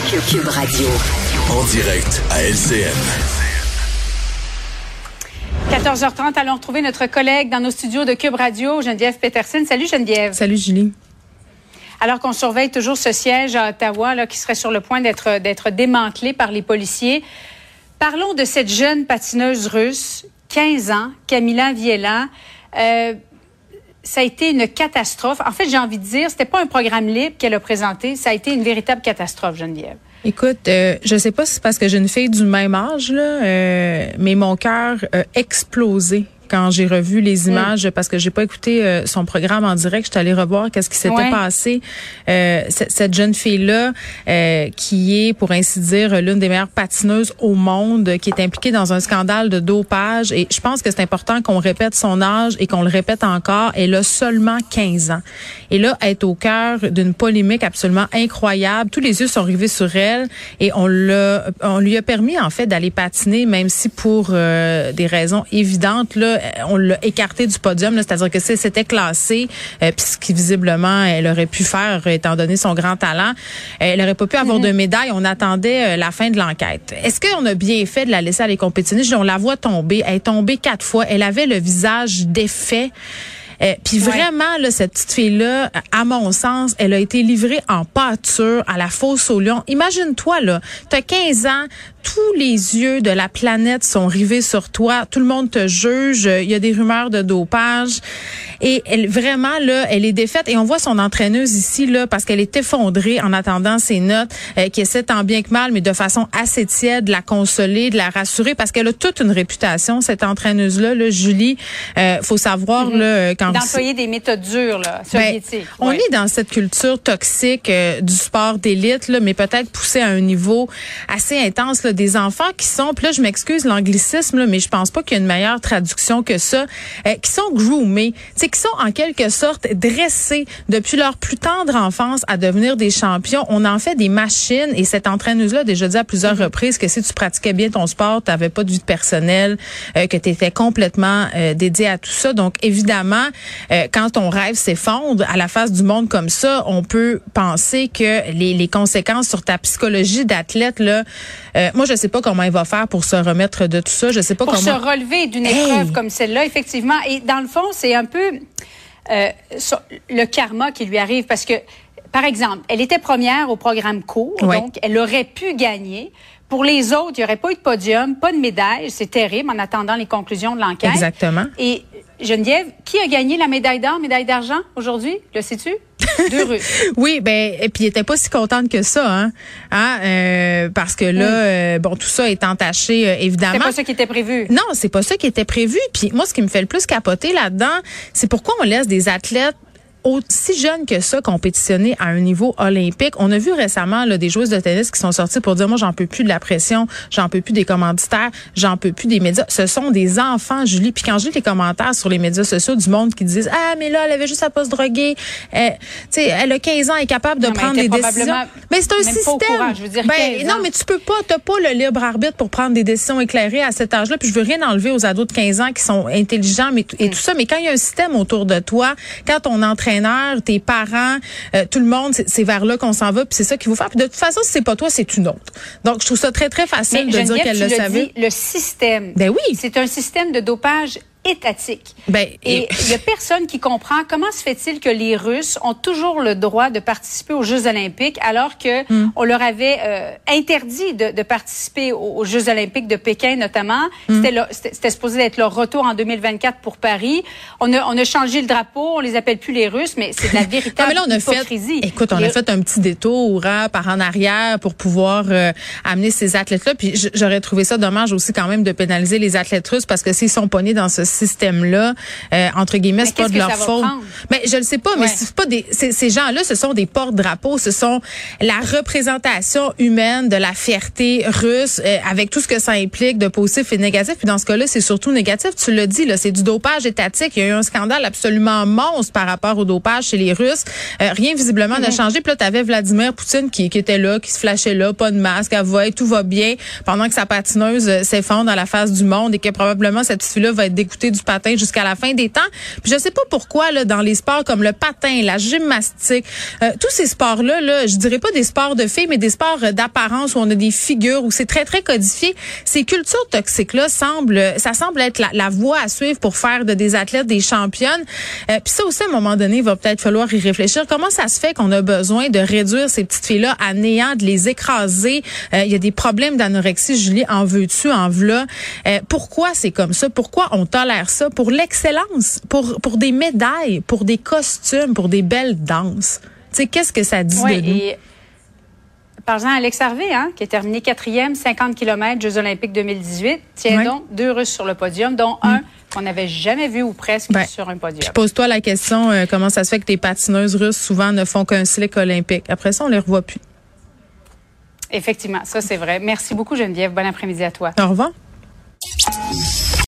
Cube Radio. En direct à LCN. 14h30, allons retrouver notre collègue dans nos studios de Cube Radio, Geneviève Peterson. Salut Geneviève. Salut Julie. Alors qu'on surveille toujours ce siège à Ottawa là, qui serait sur le point d'être d'être démantelé par les policiers. Parlons de cette jeune patineuse russe, 15 ans, Camila Viella. Euh, ça a été une catastrophe. En fait, j'ai envie de dire, c'était pas un programme libre qu'elle a présenté, ça a été une véritable catastrophe, Geneviève. Écoute, euh, je sais pas si c'est parce que j'ai une fille du même âge, euh, mais mon cœur a explosé quand j'ai revu les mm. images parce que j'ai pas écouté euh, son programme en direct. Je suis allée revoir qu'est-ce qui s'était passé. Euh, cette jeune fille là, euh, qui est pour ainsi dire l'une des meilleures patineuses au monde, qui est impliquée dans un scandale de dopage. Et je pense que c'est important qu'on répète son âge et qu'on le répète encore. Elle a seulement 15 ans. Et là, elle est au cœur d'une polémique absolument incroyable. Tous les yeux sont rivés sur elle et on l'a, on lui a permis en fait d'aller patiner, même si pour des raisons évidentes là on l'a écarté du podium, c'est-à-dire que c'était classé, euh, puisque visiblement elle aurait pu faire étant donné son grand talent. Elle aurait pas pu avoir de mhm. médaille. On attendait euh, la fin de l'enquête. Est-ce qu'on a bien fait de la laisser aller compétitionner? On la voit tomber. Elle est tombée quatre fois. Elle avait le visage défait. Euh, puis vraiment, là, cette petite fille-là, à mon sens, elle a été livrée en pâture à la fosse au lion. Imagine-toi, là, tu as 15 ans, tous les yeux de la planète sont rivés sur toi. Tout le monde te juge. Il y a des rumeurs de dopage. Et elle, vraiment, là, elle est défaite. Et on voit son entraîneuse ici, là, parce qu'elle est effondrée en attendant ses notes, euh, qui essaie tant bien que mal, mais de façon assez tiède, de la consoler, de la rassurer, parce qu'elle a toute une réputation, cette entraîneuse-là, là, Julie. Euh, faut savoir, mm-hmm. là, quand D'employer des méthodes dures, là, ben, On est dans cette culture toxique euh, du sport d'élite, là, mais peut-être poussé à un niveau assez intense, là, des enfants qui sont, puis là, je m'excuse l'anglicisme, mais je pense pas qu'il y a une meilleure traduction que ça, euh, qui sont groomés, c'est qui sont en quelque sorte dressés depuis leur plus tendre enfance à devenir des champions. On en fait des machines et cette entraîneuse-là a déjà dit à plusieurs mm-hmm. reprises que si tu pratiquais bien ton sport, tu n'avais pas de vie personnelle, euh, que tu étais complètement euh, dédié à tout ça. Donc, évidemment, quand ton rêve s'effondre à la face du monde comme ça, on peut penser que les, les conséquences sur ta psychologie d'athlète, là, moi, je sais pas comment il va faire pour se remettre de tout ça. Je sais pas pour comment. Pour se relever d'une épreuve comme celle-là, effectivement. Et dans le fond, c'est un peu euh, le karma qui lui arrive parce que, par exemple, elle était première au programme court, donc elle aurait pu gagner. Pour les autres, il n'y aurait pas eu de podium, pas de médaille. C'est terrible en attendant les conclusions de l'enquête. Exactement. Et Geneviève, qui a gagné la médaille d'or, médaille d'argent aujourd'hui? Le sais-tu? Deux oui, ben et puis il était pas si contente que ça, hein, hein euh, parce que là, euh, bon, tout ça est entaché euh, évidemment. C'est pas ça qui était prévu. Non, c'est pas ça qui était prévu. Puis moi, ce qui me fait le plus capoter là-dedans, c'est pourquoi on laisse des athlètes aussi jeunes que ça compétitionner à un niveau olympique. On a vu récemment là, des joueuses de tennis qui sont sorties pour dire moi j'en peux plus de la pression, j'en peux plus des commanditaires, j'en peux plus des médias. Ce sont des enfants, Julie. Puis quand je lis les commentaires sur les médias sociaux du monde qui disent ah mais là elle avait juste à pas se droguer, euh, tu sais elle a 15 ans, elle est capable de prendre des décisions. Mais c'est un système. je veux dire, ben, non mais tu peux pas, t'as pas le libre arbitre pour prendre des décisions éclairées à cet âge-là. Puis je veux rien enlever aux ados de 15 ans qui sont intelligents mais et mm. tout ça. Mais quand il y a un système autour de toi, quand on entraîne tes parents, euh, tout le monde, c'est vers là qu'on s'en va, puis c'est ça qu'il faut faire. Puis de toute façon, si c'est pas toi, c'est une autre. Donc, je trouve ça très, très facile de dire qu'elle le savait. le système. Ben oui. C'est un système de dopage étatique. Ben, et il y a personne qui comprend comment se fait-il que les Russes ont toujours le droit de participer aux Jeux olympiques alors que hmm. on leur avait euh, interdit de, de participer aux, Jeux olympiques de Pékin notamment. Hmm. C'était C'était supposé être leur retour en 2024 pour Paris. On a, on a changé le drapeau, on les appelle plus les Russes, mais c'est de la véritable non, mais là, on a hypocrisie. Fait, écoute, on a fait un petit détour hein, par en arrière pour pouvoir euh, amener ces athlètes-là. Puis j'aurais trouvé ça dommage aussi quand même de pénaliser les athlètes russes parce que s'ils sont pognés dans ce système-là. Euh, entre guillemets, c'est pas de leur faute. Mais je le sais pas, mais c'est pas des ces gens-là, ce sont des porte-drapeaux, ce sont la représentation humaine de la fierté russe euh, avec tout ce que ça implique de positif et négatif. Puis dans ce cas-là, c'est surtout négatif. Tu l'as dit, là, c'est du dopage étatique. Il y a eu un scandale absolument monstre par rapport au dopage chez les Russes. Euh, rien visiblement n'a changé. Puis là, tu avais Vladimir Poutine qui, qui, était là, qui se flashait là, pas de masque, à voix, tout va bien, pendant que sa patineuse euh, s'effondre dans la face du monde et que probablement cette fille-là va être dégoûtée du patin jusqu'à la fin des temps. Puis je sais pas pourquoi, là, dans les sports comme le patin, la gymnastique, euh, tous ces sports-là, là, je dirais pas des sports de filles, mais des sports d'apparence où on a des figures, où c'est très, très codifié. Ces cultures toxiques-là semblent, ça semble être la, voie à suivre pour faire de des athlètes des championnes. Euh, puis ça aussi, à un moment donné, il va peut-être falloir y réfléchir. Comment ça se fait qu'on a besoin de réduire ces petites filles-là à néant, de les écraser? Euh, il y a des problèmes d'anorexie, Julie, en veux-tu, en v'là. Euh, pourquoi c'est comme ça? Pourquoi on tolère ça? Pour l'excellence, pour, pour des médailles, pour des costumes, pour des belles danses. Tu sais, qu'est-ce que ça dit de nous? Et... Par exemple, Alex Harvey, hein, qui a terminé quatrième, 50 km, Jeux olympiques 2018. Tiens donc, deux Russes sur le podium, dont mm. un qu'on n'avait jamais vu ou presque sur un podium. Je pose-toi la question, euh, comment ça se fait que tes patineuses russes souvent ne font qu'un slick olympique? Après ça, on les revoit plus. Effectivement, ça c'est vrai. Merci beaucoup Geneviève. Bon après-midi à toi. Au revoir.